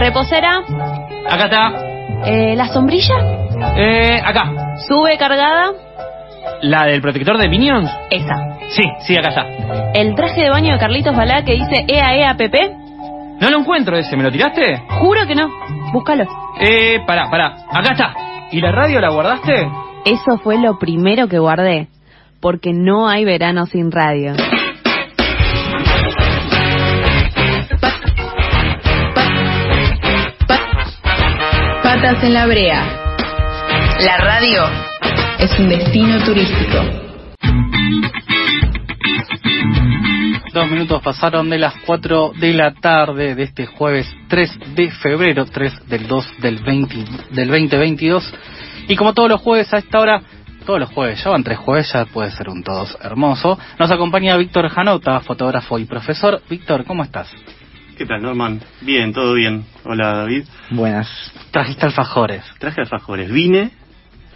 Reposera. Acá está. Eh, ¿La sombrilla? Eh, acá. ¿Sube cargada? ¿La del protector de Minions? Esa. Sí, sí, acá está. ¿El traje de baño de Carlitos Balá que dice EA EA PP? No lo encuentro ese, ¿me lo tiraste? Juro que no. Búscalo. Eh, pará, pará. Acá está. ¿Y la radio la guardaste? Eso fue lo primero que guardé. Porque no hay verano sin radio. Patas en la brea. La radio es un destino turístico. Dos minutos pasaron de las 4 de la tarde de este jueves 3 de febrero, 3 del 2 del, 20, del 2022. Y como todos los jueves a esta hora, todos los jueves, ya van tres jueves, ya puede ser un todos hermoso, nos acompaña Víctor Janota, fotógrafo y profesor. Víctor, ¿cómo estás? ¿Qué tal, Norman? Bien, todo bien. Hola, David. Buenas. Trajiste alfajores. Traje alfajores. Vine,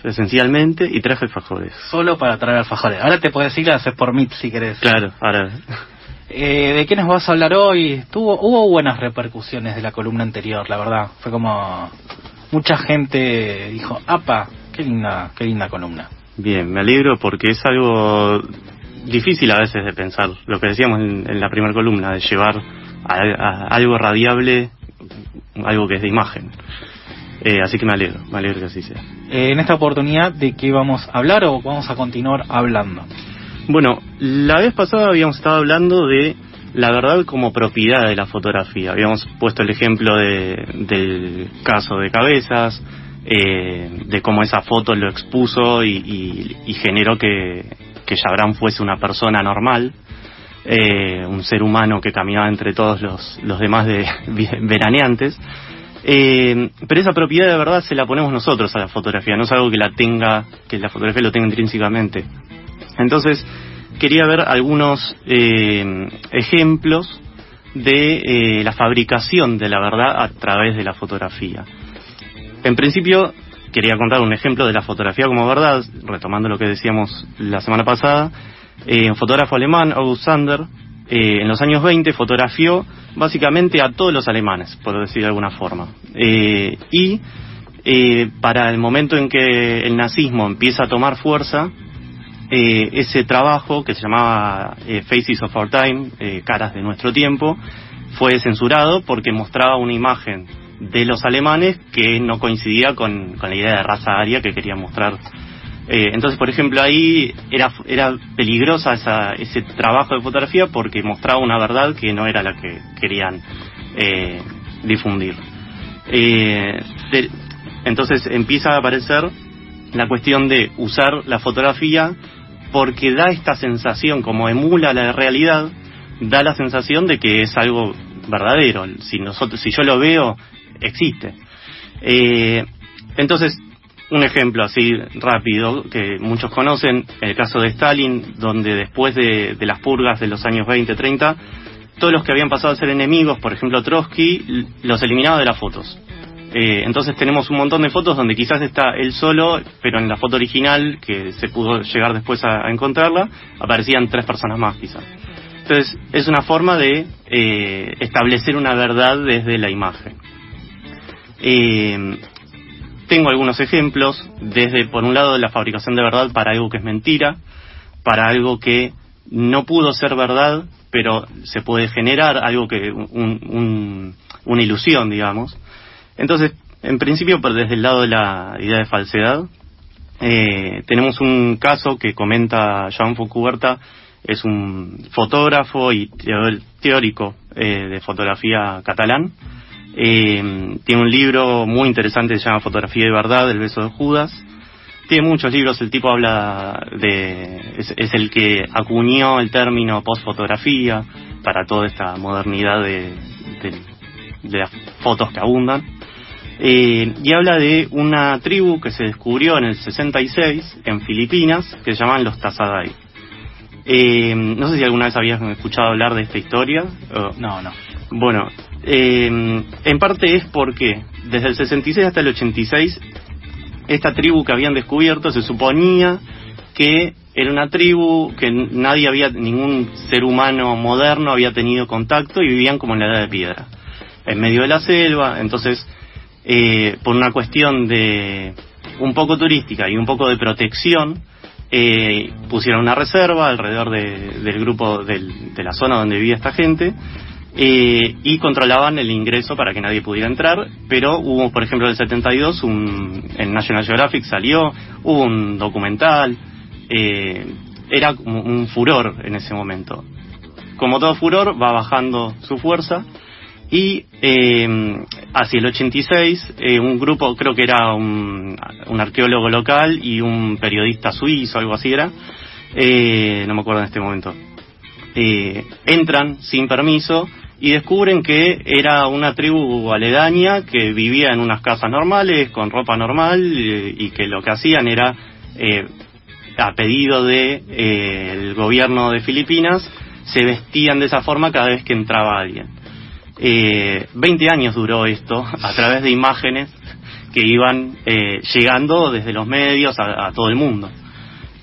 esencialmente, y traje alfajores. Solo para traer alfajores. Ahora te puedes ir a hacer por mí si querés. Claro, ahora... Eh, ¿De qué nos vas a hablar hoy? Tuvo, hubo buenas repercusiones de la columna anterior, la verdad. Fue como mucha gente dijo, "Apa, qué linda, qué linda columna." Bien, me alegro porque es algo difícil a veces de pensar. Lo que decíamos en, en la primera columna, de llevar a, a algo radiable, algo que es de imagen. Eh, así que me alegro, me alegro que así sea. Eh, en esta oportunidad, ¿de qué vamos a hablar o vamos a continuar hablando? Bueno, la vez pasada habíamos estado hablando de la verdad como propiedad de la fotografía. Habíamos puesto el ejemplo de, del caso de Cabezas, eh, de cómo esa foto lo expuso y, y, y generó que, que Chabran fuese una persona normal, eh, un ser humano que caminaba entre todos los, los demás de, veraneantes. Eh, pero esa propiedad de verdad se la ponemos nosotros a la fotografía, no es algo que la tenga, que la fotografía lo tenga intrínsecamente. Entonces, quería ver algunos eh, ejemplos de eh, la fabricación de la verdad a través de la fotografía. En principio, quería contar un ejemplo de la fotografía como verdad, retomando lo que decíamos la semana pasada. Eh, un fotógrafo alemán, August Sander, eh, en los años 20 fotografió básicamente a todos los alemanes, por decir de alguna forma. Eh, y eh, para el momento en que el nazismo empieza a tomar fuerza, eh, ese trabajo que se llamaba Faces of Our Time, caras de nuestro tiempo, fue censurado porque mostraba una imagen de los alemanes que no coincidía con, con la idea de raza aria que querían mostrar. Eh, entonces, por ejemplo, ahí era, era peligrosa esa, ese trabajo de fotografía porque mostraba una verdad que no era la que querían eh, difundir. Eh, entonces empieza a aparecer la cuestión de usar la fotografía porque da esta sensación, como emula la realidad, da la sensación de que es algo verdadero. Si nosotros, si yo lo veo, existe. Eh, entonces, un ejemplo así rápido que muchos conocen, el caso de Stalin, donde después de, de las purgas de los años 20, 30, todos los que habían pasado a ser enemigos, por ejemplo Trotsky, los eliminaba de las fotos. Eh, entonces tenemos un montón de fotos donde quizás está él solo, pero en la foto original, que se pudo llegar después a, a encontrarla, aparecían tres personas más quizás. Entonces es una forma de eh, establecer una verdad desde la imagen. Eh, tengo algunos ejemplos, desde por un lado la fabricación de verdad para algo que es mentira, para algo que no pudo ser verdad, pero se puede generar algo que un- un- una ilusión, digamos. Entonces, en principio, por desde el lado de la idea de falsedad, eh, tenemos un caso que comenta Jean Foucault, es un fotógrafo y teórico eh, de fotografía catalán. Eh, tiene un libro muy interesante que se llama Fotografía de Verdad, El beso de Judas. Tiene muchos libros, el tipo habla de... es, es el que acuñó el término postfotografía para toda esta modernidad de, de- de las fotos que abundan. Eh, y habla de una tribu que se descubrió en el 66 en Filipinas que se llaman los Tazadai. Eh, no sé si alguna vez habías escuchado hablar de esta historia. No, no. bueno, eh, en parte es porque desde el 66 hasta el 86, esta tribu que habían descubierto se suponía que era una tribu que nadie había, ningún ser humano moderno había tenido contacto y vivían como en la edad de piedra. en medio de la selva, entonces eh, por una cuestión de un poco turística y un poco de protección, eh, pusieron una reserva alrededor del grupo de la zona donde vivía esta gente eh, y controlaban el ingreso para que nadie pudiera entrar, pero hubo, por ejemplo, en el 72, un, en National Geographic salió, hubo un documental, eh, era un furor en ese momento. Como todo furor, va bajando su fuerza y eh, hacia el 86 eh, un grupo, creo que era un, un, arqueólogo local y un periodista suizo, algo así era, eh, no me acuerdo en este momento, eh, entran sin permiso y descubren que era una tribu aledaña que vivía en unas casas normales, con ropa normal eh, y que lo que hacían era, eh, a pedido del de, el gobierno de Filipinas, se vestían de esa forma cada vez que entraba alguien. Eh, 20 años duró esto a través de imágenes que iban eh, llegando desde los medios a, a todo el mundo.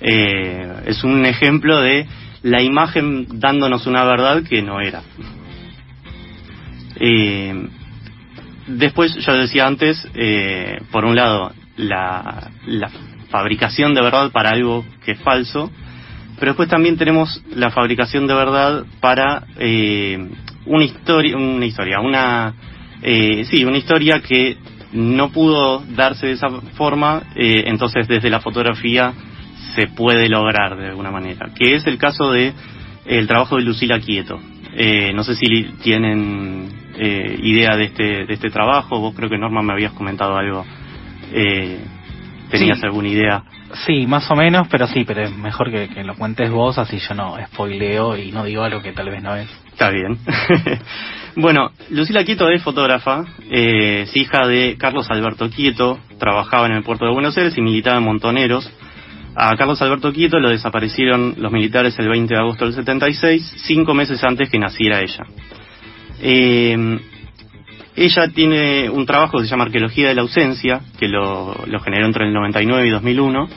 Eh, es un ejemplo de la imagen dándonos una verdad que no era. Eh, después, yo decía antes, eh, por un lado, la, la fabricación de verdad para algo que es falso, pero después también tenemos la fabricación de verdad para eh, una historia, una historia, una eh, sí, una historia que no pudo darse de esa forma, eh, entonces desde la fotografía se puede lograr de alguna manera, que es el caso de el trabajo de Lucila Quieto. Eh, no sé si tienen eh, idea de este de este trabajo. Vos creo que Norma me habías comentado algo. Eh, ¿Tenías Sí. alguna idea? Sí, más o menos, pero sí, pero es mejor que, que lo cuentes vos, así yo no spoileo y no digo algo que tal vez no es. Está bien. bueno, Lucila Quieto es fotógrafa, eh, es hija de Carlos Alberto Quieto, trabajaba en el puerto de Buenos Aires y militaba en Montoneros. A Carlos Alberto Quieto lo desaparecieron los militares el 20 de agosto del 76, cinco meses antes que naciera ella. Eh, ella tiene un trabajo que se llama Arqueología de la Ausencia, que lo, generó entre el 99 y 2001,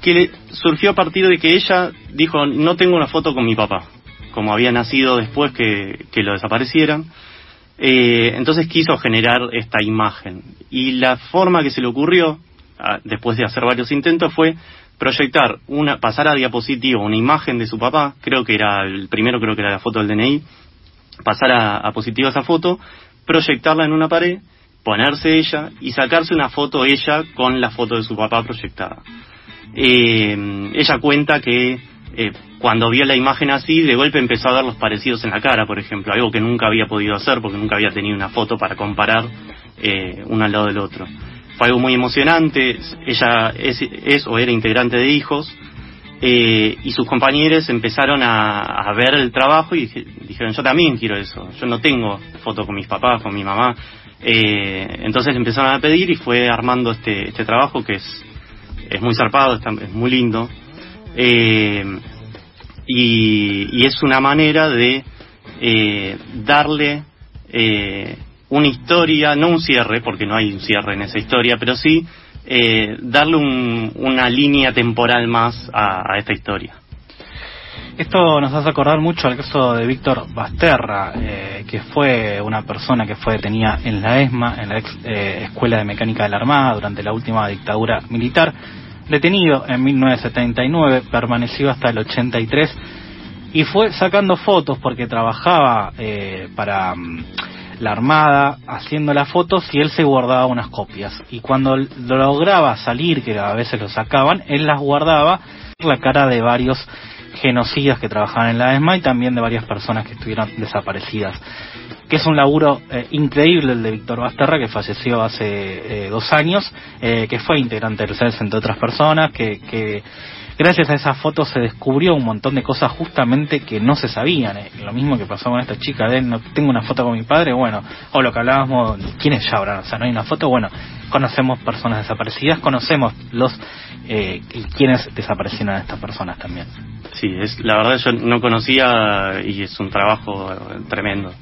que le surgió a partir de que ella dijo, no tengo una foto con mi papá, como había nacido después que, lo desaparecieran. Eh, entonces quiso generar esta imagen. Y la forma que se le ocurrió, después de hacer varios intentos, fue proyectar una, pasar a diapositivo una imagen de su papá, creo que era el primero, creo que era la foto del DNI, pasar a, a positivo esa foto, proyectarla en una pared, ponerse ella y sacarse una foto ella con la foto de su papá proyectada. Eh, ella cuenta que eh, cuando vio la imagen así, de golpe empezó a ver los parecidos en la cara, por ejemplo, algo que nunca había podido hacer porque nunca había tenido una foto para comparar eh, uno al lado del otro. Fue algo muy emocionante, ella es, es o era integrante de hijos, eh, y sus compañeros empezaron a, ver el trabajo y dije- dijeron, yo también quiero eso, yo no tengo foto con mis papás, con mi mamá. Eh, entonces empezaron a pedir y fue armando este, este trabajo que es, es muy zarpado, es muy lindo. Eh, y, y es una manera de eh, darle eh, una historia, no un cierre, porque no hay un cierre en esa historia, pero sí eh, darle un- una línea temporal más a, esta historia. Esto nos hace acordar mucho al caso de Víctor Basterra, eh, que fue una persona que fue detenida en la ESMA, en la ex, eh, Escuela de Mecánica de la Armada, durante la última dictadura militar. Detenido en 1979, permaneció hasta el 83 y fue sacando fotos porque trabajaba eh, para mm, la Armada haciendo las fotos y él se guardaba unas copias. Y cuando lograba salir, que a veces lo sacaban, él las guardaba la cara de varios genocidas que trabajaban en la ESMA y también de varias personas que estuvieron desaparecidas. Que es un laburo eh, increíble el de Víctor Basterra, que falleció hace eh, dos años, eh, que fue integrante del CES entre otras personas, que, que gracias a esas fotos se descubrió un montón de cosas justamente que no se sabían. eh. Lo mismo que pasó con esta chica de no tengo una foto con mi padre, bueno, o lo que hablábamos, ¿quiénes ya habrán? O sea, no hay una foto, bueno, conocemos personas desaparecidas, conocemos los eh, quienes desaparecieron a estas personas también. Sí, es, la verdad yo no conocía y es un trabajo eh, tremendo.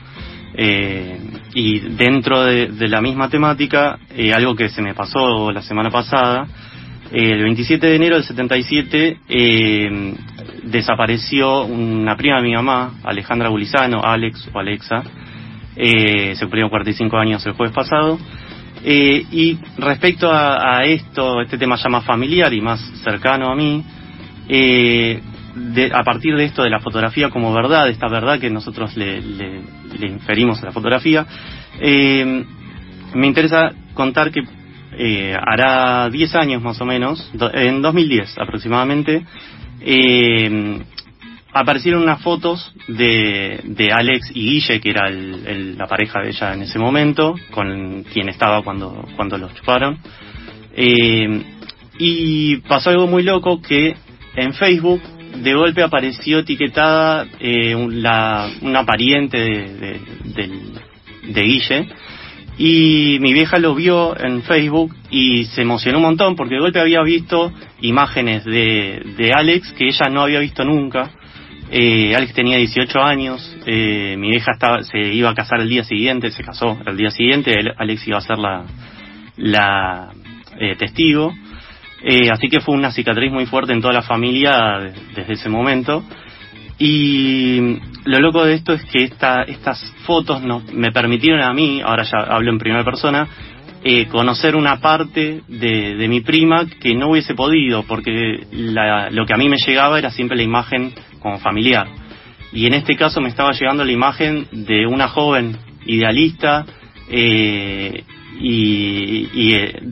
Eh, y dentro de, de la misma temática, eh, algo que se me pasó la semana pasada, el 27 de enero del 77 eh, desapareció una prima de mi mamá, Alejandra Bulizano, Alex o Alexa, Eh, se cumplieron 45 años el jueves pasado. Eh, y respecto a, esto, este tema ya más familiar y más cercano a mí, eh, a partir de esto de la fotografía como verdad, esta verdad que nosotros le, inferimos a la fotografía, me interesa contar que hará 10 años más o menos, en 2010 aproximadamente, aparecieron unas fotos de, de Alex y Guille, que era la pareja de ella en ese momento, con quien estaba cuando, cuando los chuparon. Eh, y pasó algo muy loco que en Facebook de golpe apareció etiquetada eh, la, una pariente de, de, Guille y mi vieja lo vio en Facebook y se emocionó un montón porque de golpe había visto imágenes de, de Alex que ella no había visto nunca eh, Alex tenía 18 años, eh, mi vieja estaba, se iba a casar el día siguiente, se casó el día siguiente, Alex iba a ser la, la eh, testigo, eh, así que fue una cicatriz muy fuerte en toda la familia desde ese momento. Y lo loco de esto es que esta, estas fotos no, me permitieron a mí, ahora ya hablo en primera persona, eh, conocer una parte de, de, mi prima que no hubiese podido, porque la, lo que a mí me llegaba era siempre la imagen como familiar. Y en este caso me estaba llegando la imagen de una joven idealista eh, y, y eh,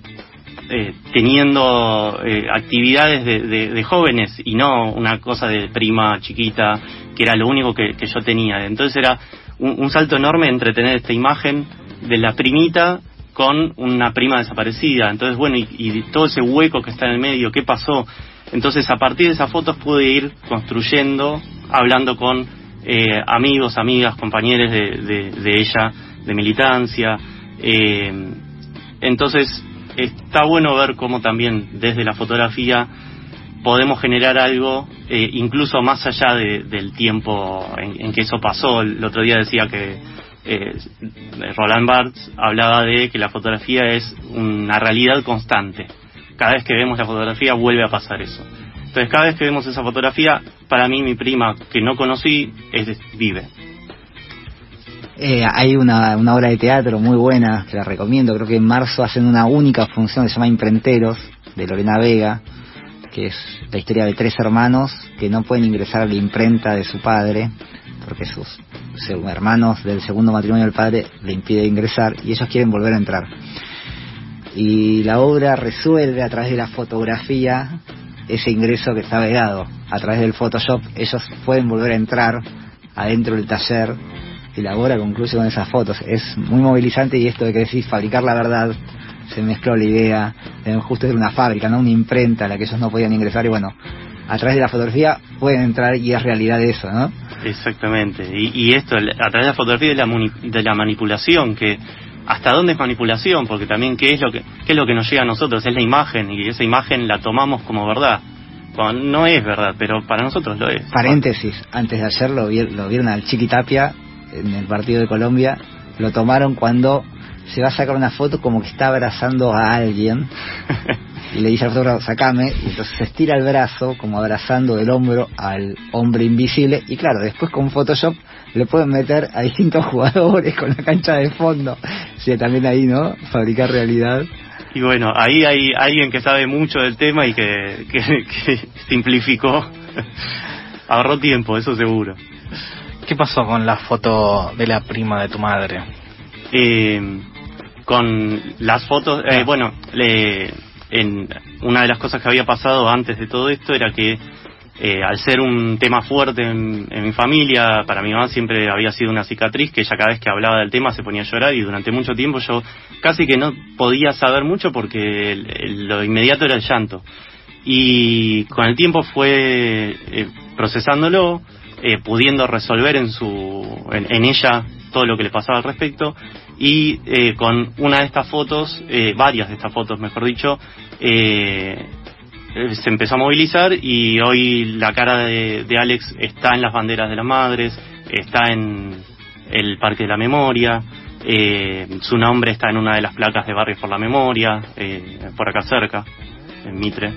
eh teniendo eh, actividades de, de, jóvenes y no una cosa de prima chiquita que era lo único que, yo tenía. Entonces era un, salto enorme entre tener esta imagen de la primita con una prima desaparecida. Entonces, bueno, y, todo ese hueco que está en el medio, ¿qué pasó? Entonces, a partir de esas fotos pude ir construyendo, hablando con eh, amigos, amigas, compañeros de, ella, de militancia. Eh, entonces, está bueno ver cómo también desde la fotografía podemos generar algo, eh, incluso más allá del tiempo en, que eso pasó. El otro día decía que Roland Barthes hablaba de que la fotografía es una realidad constante cada vez que vemos la fotografía vuelve a pasar eso. Entonces cada vez que vemos esa fotografía, para mí mi prima que no conocí es vive. Eh, hay una, una obra de teatro muy buena que la recomiendo, creo que en marzo hacen una única función que se llama Imprenteros, de Lorena Vega, que es la historia de tres hermanos que no pueden ingresar a la imprenta de su padre, porque sus, hermanos del segundo matrimonio del padre le impiden ingresar y ellos quieren volver a entrar y la obra resuelve a través de la fotografía ese ingreso que está vedado. A través del Photoshop ellos pueden volver a entrar adentro del taller y la obra concluye con esas fotos. Es muy movilizante y esto de que decís fabricar la verdad, se mezcló la idea de justo era una fábrica, no una imprenta a la que ellos no podían ingresar y bueno, a través de la fotografía pueden entrar y es realidad eso, ¿no? Exactamente. Y, esto, a través de la fotografía de la, de la manipulación que hasta dónde es manipulación, porque también qué es lo que qué es lo que nos llega a nosotros, es la imagen y esa imagen la tomamos como verdad. no es verdad, pero para nosotros lo es. Paréntesis, antes de ayer lo, lo vieron al Chiquitapia en el partido de Colombia, lo tomaron cuando se va a sacar una foto como que está abrazando a alguien y le dice al fotógrafo, sacame, y entonces se estira el brazo como abrazando del hombro al hombre invisible y claro, después con Photoshop le pueden meter a distintos jugadores con la cancha de fondo. Sí, también ahí, ¿no? Fabricar realidad. Y bueno, ahí hay alguien que sabe mucho del tema y que, que, simplificó. Ahorró tiempo, eso seguro. ¿Qué pasó con la foto de la prima de tu madre? Eh, con las fotos, eh, ah. bueno, le, en una de las cosas que había pasado antes de todo esto era que eh, al ser un tema fuerte en, mi familia, para mi mamá siempre había sido una cicatriz que ella cada vez que hablaba del tema se ponía a llorar y durante mucho tiempo yo casi que no podía saber mucho porque lo inmediato era el llanto. Y con el tiempo fue eh, procesándolo, eh, pudiendo resolver en, su, en, ella todo lo que le pasaba al respecto y con una de estas fotos, varias de estas fotos mejor dicho, eh, eh, se empezó a movilizar y hoy la cara de, Alex está en las banderas de las madres, está en el Parque de la Memoria, eh, su nombre está en una de las placas de Barrios por la Memoria, eh, por acá cerca, en Mitre.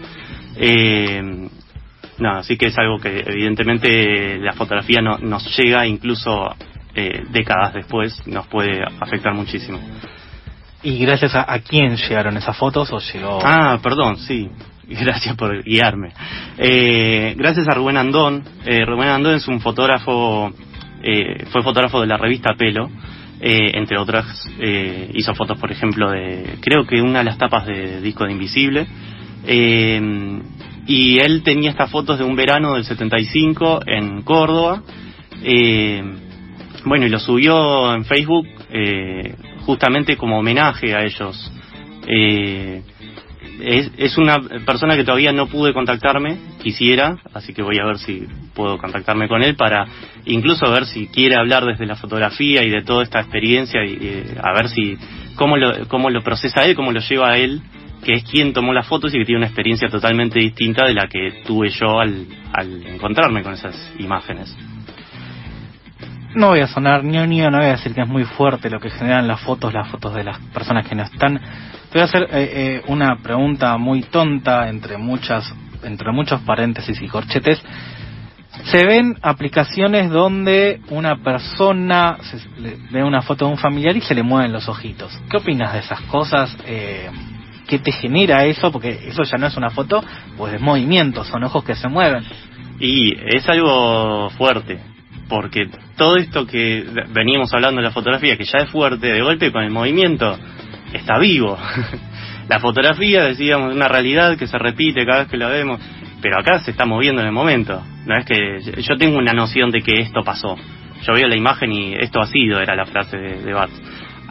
Nada, así que es algo que evidentemente la fotografía no, nos llega incluso eh, décadas después nos puede afectar muchísimo. ¿Y gracias a, a quién llegaron esas fotos o llegó...? Ah, perdón, sí. Gracias por guiarme. Eh, gracias a Rubén Andón. Eh, Rubén Andón es un fotógrafo, eh, fue fotógrafo de la revista Pelo, eh, entre otras. eh, hizo fotos, por ejemplo, de, creo que una de las tapas de disco de Invisible. Eh, y él tenía estas fotos de un verano del 75 en Córdoba. Eh, bueno, y lo subió en Facebook eh, justamente como homenaje a ellos. Eh, es, una persona que todavía no pude contactarme, quisiera, así que voy a ver si puedo contactarme con él para incluso ver si quiere hablar desde la fotografía y de toda esta experiencia y eh, a ver si cómo lo, cómo lo procesa él, cómo lo lleva a él, que es quien tomó las fotos y que tiene una experiencia totalmente distinta de la que tuve yo al, al encontrarme con esas imágenes. No voy a sonar ñoño, no voy a decir que es muy fuerte lo que generan las fotos, las fotos de las personas que no están. Te voy a hacer eh, eh, una pregunta muy tonta entre muchas, entre muchos paréntesis y corchetes. Se ven aplicaciones donde una persona se- le- ve una foto de un familiar y se le mueven los ojitos. ¿Qué opinas de esas cosas? Eh, ¿Qué te genera eso? Porque eso ya no es una foto, pues es movimiento, son ojos que se mueven. Y es algo fuerte, porque todo esto que veníamos hablando de la fotografía, que ya es fuerte, de golpe con el movimiento, está vivo. la fotografía, decíamos, es una realidad que se repite cada vez que la vemos, pero acá se está moviendo en el momento. No es que yo tengo una noción de que esto pasó. Yo veo la imagen y esto ha sido, era la frase de, de.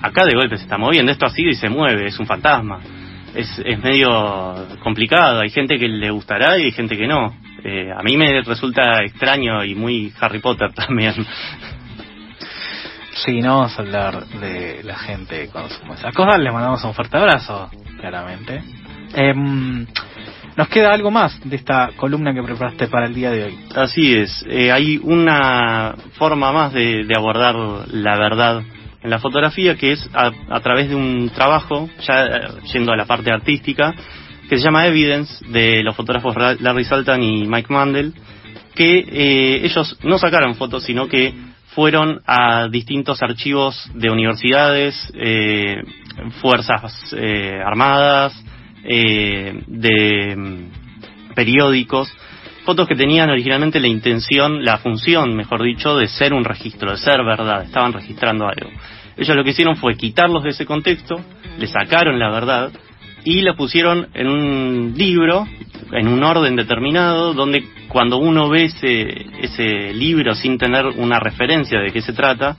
Acá de golpe se está moviendo, esto ha sido y se mueve, es un fantasma. Es, es medio complicado, hay gente que le gustará y hay gente que no. Eh, a mí me resulta extraño y muy Harry Potter también. Sí, no vamos a hablar de la gente consume esas cosas. Le mandamos un fuerte abrazo, claramente. Em, nos queda algo más de esta columna que preparaste para el día de hoy. Así es, eh, hay una forma más de, de abordar la verdad en la fotografía que es a, a través de un trabajo, ya eh, yendo a la parte artística, que se llama Evidence, de los fotógrafos Ra- Larry Saltan y Mike Mandel, que eh, ellos no sacaron fotos, sino que fueron a distintos archivos de universidades, eh, fuerzas eh, armadas, eh, de mm, periódicos, fotos que tenían originalmente la intención, la función, mejor dicho, de ser un registro, de ser verdad, estaban registrando algo. Ellos lo que hicieron fue quitarlos de ese contexto, le sacaron la verdad y la pusieron en un libro, en un orden determinado, donde cuando uno ve ese, ese libro sin tener una referencia de qué se trata,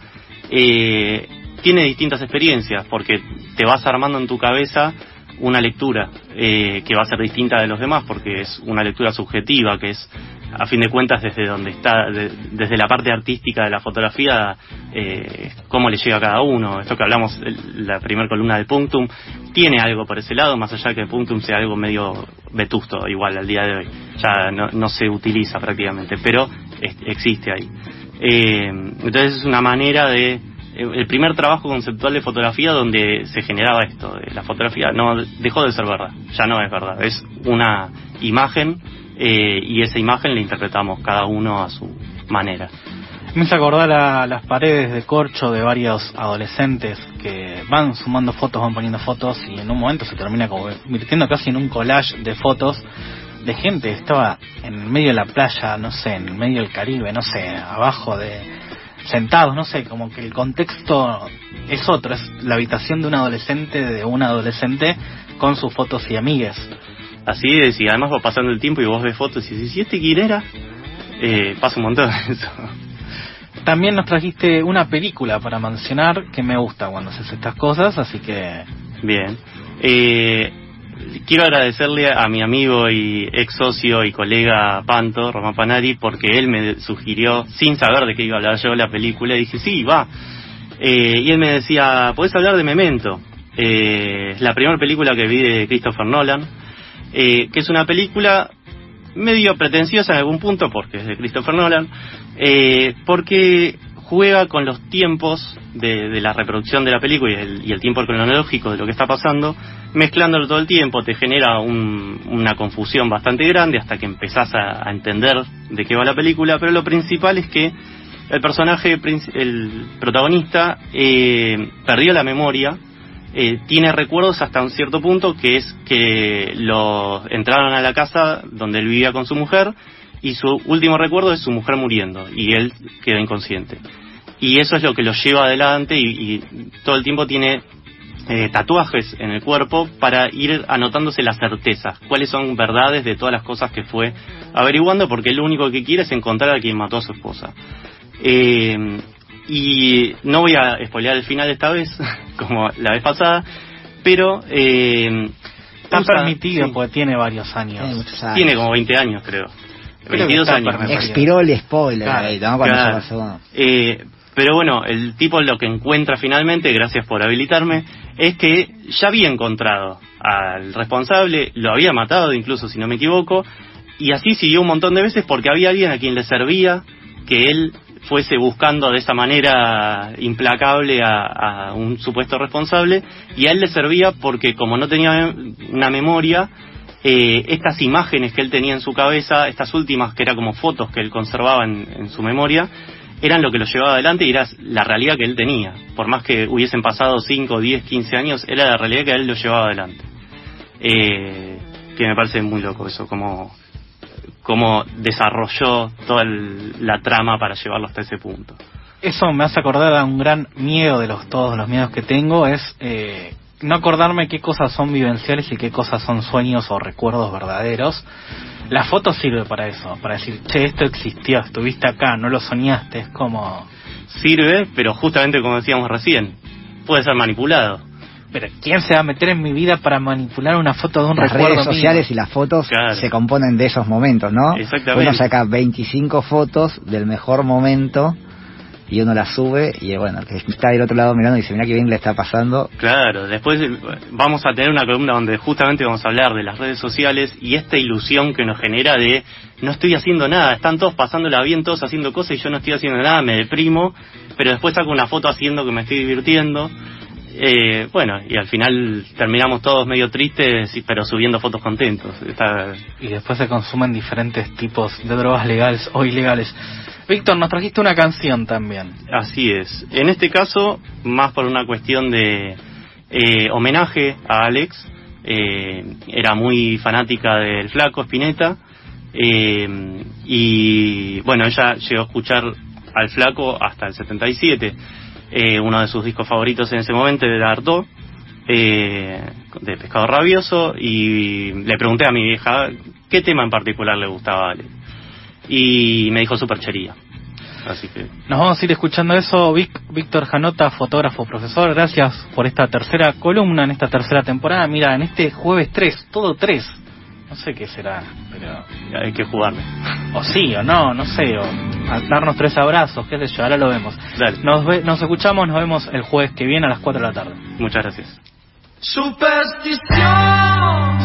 eh, tiene distintas experiencias, porque te vas armando en tu cabeza una lectura eh, que va a ser distinta de los demás, porque es una lectura subjetiva, que es, a fin de cuentas, desde donde está, de- desde la parte artística de la fotografía, eh, cómo le llega a cada uno. Esto que hablamos, el- la primera columna de Punctum, tiene algo por ese lado, más allá que Punctum sea algo medio vetusto, igual al día de hoy. Ya no, no se utiliza prácticamente, pero es- existe ahí. Eh, entonces es una manera de el primer trabajo conceptual de fotografía donde se generaba esto, la fotografía no dejó de ser verdad, ya no es verdad, es una imagen eh, y esa imagen la interpretamos cada uno a su manera. Me hizo acordar a las paredes de corcho de varios adolescentes que van sumando fotos, van poniendo fotos y en un momento se termina convirtiendo casi en un collage de fotos de gente que estaba en medio de la playa, no sé, en medio del Caribe, no sé, abajo de sentados, no sé, como que el contexto es otro, es la habitación de un adolescente, de un adolescente con sus fotos y amigues. Así es, y además va pasando el tiempo y vos ves fotos y dices, ¿y este quién era? Eh, pasa un montón eso. También nos trajiste una película para mencionar que me gusta cuando se hacen estas cosas, así que Bien. Eh, quiero agradecerle a mi amigo y ex socio y colega Panto, Román Panari, porque él me sugirió, sin saber de qué iba a hablar yo, la película, y dije, sí, va. Eh, y él me decía, ¿podés hablar de Memento? Eh, la primera película que vi de Christopher Nolan, eh, que es una película medio pretenciosa en algún punto, porque es de Christopher Nolan, eh, porque juega con los tiempos de, la reproducción de la película y el, y el tiempo cronológico de lo que está pasando, mezclándolo todo el tiempo, te genera un- una confusión bastante grande hasta que empezás a, entender de qué va la película, pero lo principal es que el personaje, el protagonista, eh, perdió la memoria, eh, tiene recuerdos hasta un cierto punto, que es que lo entraron a la casa donde él vivía con su mujer y su último recuerdo es su mujer muriendo y él queda inconsciente. Y eso es lo que lo lleva adelante y todo el tiempo tiene eh, tatuajes en el cuerpo para ir anotándose las certezas, cuáles son verdades de todas las cosas que fue averiguando, porque lo único que quiere es encontrar a quien mató a su esposa. Eh, y no voy a spoilear el final esta vez, como la vez pasada, pero... Eh, Está usa- permitido sí, porque tiene varios años. Tiene muchos años. tiene como 20 años, creo. Creo que 22 está años. Expiró el spoiler Claro, ahí, ¿no? Cuando Claro. llegó el segundo. Eh, pero bueno, el tipo lo que encuentra finalmente, gracias por habilitarme, es que ya había encontrado al responsable, lo había matado incluso si no me equivoco, y así siguió un montón de veces porque había alguien a quien le servía que él fuese buscando de esa manera implacable a, un supuesto responsable, y a él le servía porque como no tenía una memoria, eh, estas imágenes que él tenía en su cabeza, estas últimas que eran como fotos que él conservaba en su memoria, eran lo que lo llevaba adelante y era la realidad que él tenía. Por más que hubiesen pasado 5, 10, 15 años, era la realidad que él lo llevaba adelante. Eh, que me parece muy loco eso, como, como desarrolló toda la trama para llevarlo hasta ese punto. Eso me hace acordar a un gran miedo de los todos los miedos que tengo es eh, no acordarme qué cosas son vivenciales y qué cosas son sueños o recuerdos verdaderos. La foto sirve para eso, para decir, che, esto existió, estuviste acá, no lo soñaste, es como... Sirve, pero justamente como decíamos recién, puede ser manipulado. Pero ¿quién se va a meter en mi vida para manipular una foto de un Las recuerdo redes mío? sociales y las fotos Claro. se componen de esos momentos, ¿no? Exactamente. Uno saca 25 fotos del mejor momento y uno las sube y bueno, que está del otro lado mirando dice, mira qué bien le está pasando. Claro, después eh, vamos a tener una columna donde justamente vamos a hablar de las redes sociales y esta ilusión que nos genera de no estoy haciendo nada, están todos pasándola bien, todos haciendo cosas y yo no estoy haciendo nada, me deprimo, pero después saco una foto haciendo que me estoy divirtiendo. Eh, bueno, y al final terminamos todos medio tristes, pero subiendo fotos contentos. Está, Y después se consumen diferentes tipos de drogas legales o ilegales. Víctor, nos trajiste una canción también. Así es. En este caso, más por una cuestión de eh, homenaje a Alex. eh, era muy fanática del flaco Spinetta. eh, y bueno, ella llegó a escuchar al flaco hasta el 77. Eh, uno de sus discos favoritos en ese momento era Artaud, eh, de Pescado Rabioso. Y le pregunté a mi vieja qué tema en particular le gustaba a Alex. Y me dijo superchería. Así que Nos vamos a ir escuchando eso. Vic- Víctor Janota, fotógrafo, profesor, gracias por esta tercera columna en esta tercera temporada. Mira, en este jueves 3, todo 3. No sé qué será, pero... hay que jugarle. O sí, o no, no sé, o a darnos tres abrazos, qué sé yo, ahora lo vemos. Dale. Nos, ve- nos escuchamos, nos vemos el jueves que viene a las 4 de la tarde. Muchas gracias. Superstición